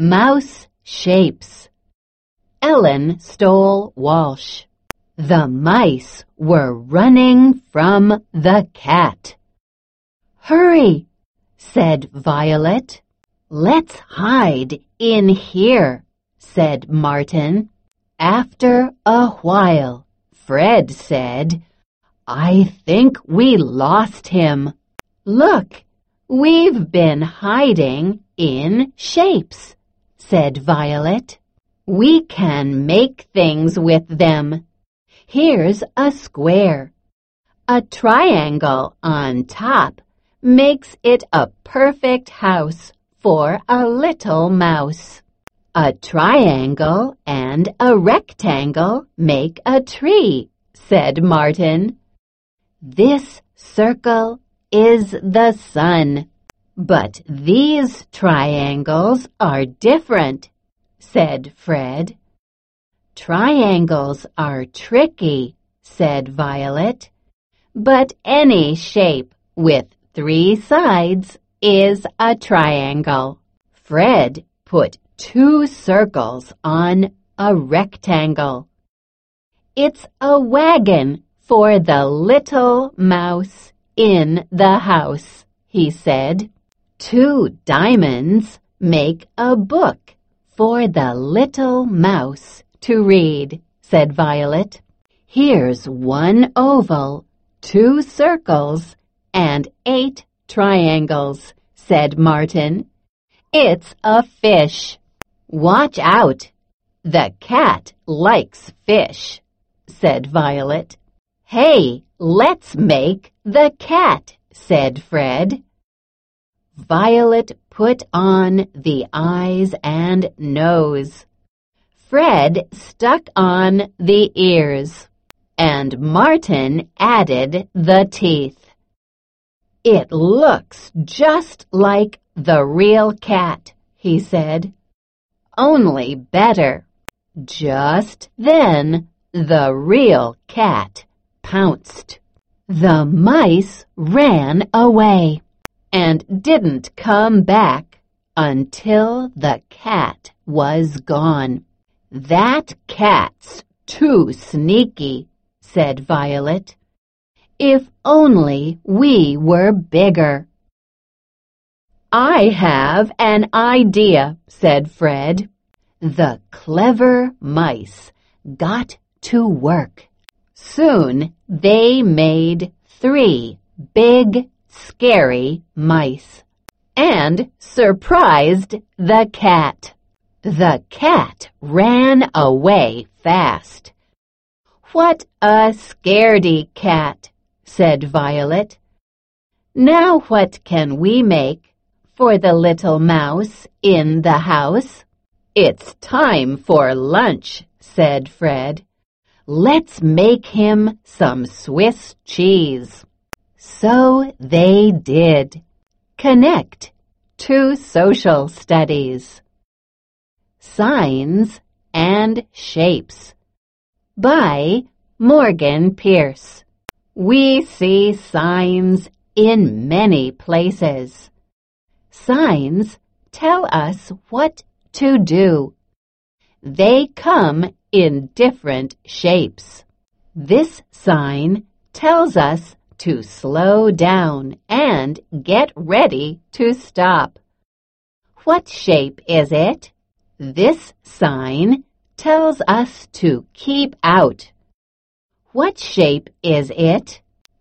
Mouse Shapes Ellen Stoll Walsh. The mice were running from the cat. Hurry, said Violet. Let's hide in here, said Martin. After a while, Fred said, I think we lost him. Look, we've been hiding in shapes, said Violet. We can make things with them. Here's a square. A triangle on top makes it a perfect house for a little mouse. A triangle and a rectangle make a tree, said Martin. This circle is the sun. But these triangles are different, said Fred. Triangles are tricky, said Violet. But any shape with three sides is a triangle. Fred put two circles on a rectangle. It's a wagon for the little mouse in the house, he said. Two diamonds make a book for the little mouse to read, said Violet. Here's one oval, two circles, and eight triangles, said Martin. It's a fish. Watch out. The cat likes fish, said Violet. Hey, let's make the cat, said Fred. Violet put on the eyes and nose. Fred stuck on the ears, and Martin added the teeth. It looks just like the real cat, he said. Only better. Just then, the real cat pounced. The mice ran away and didn't come back until the cat was gone. That cat's too sneaky, said Violet. If only we were bigger. I have an idea, said Fred. The clever mice got to work. Soon they made three big, scary mice and surprised the cat. The cat ran away fast. What a scaredy cat, said Violet. Now what can we make for the little mouse in the house? It's time for lunch, said Fred. Let's make him some Swiss cheese. So they did. Connect to social studies. Signs and Shapes by Morgan Pierce. We see signs in many places. Signs tell us what to do. They come in different shapes. This sign tells us to slow down and get ready to stop. What shape is it? This sign tells us to keep out. What shape is it?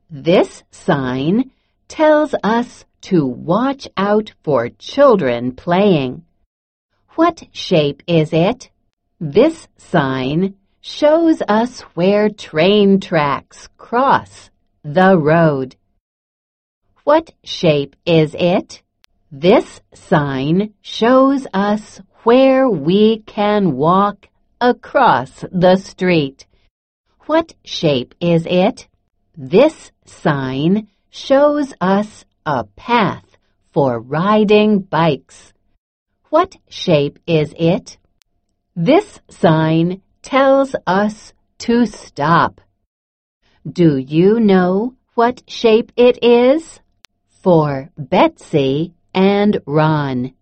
This sign tells us to watch out for children playing. What shape is it? This sign shows us where train tracks cross the road. What shape is it? This sign shows us where we can walk across the street. What shape is it? This sign shows us a path for riding bikes. What shape is it? This sign tells us to stop. Do you know what shape it is? For Betsy and Ron.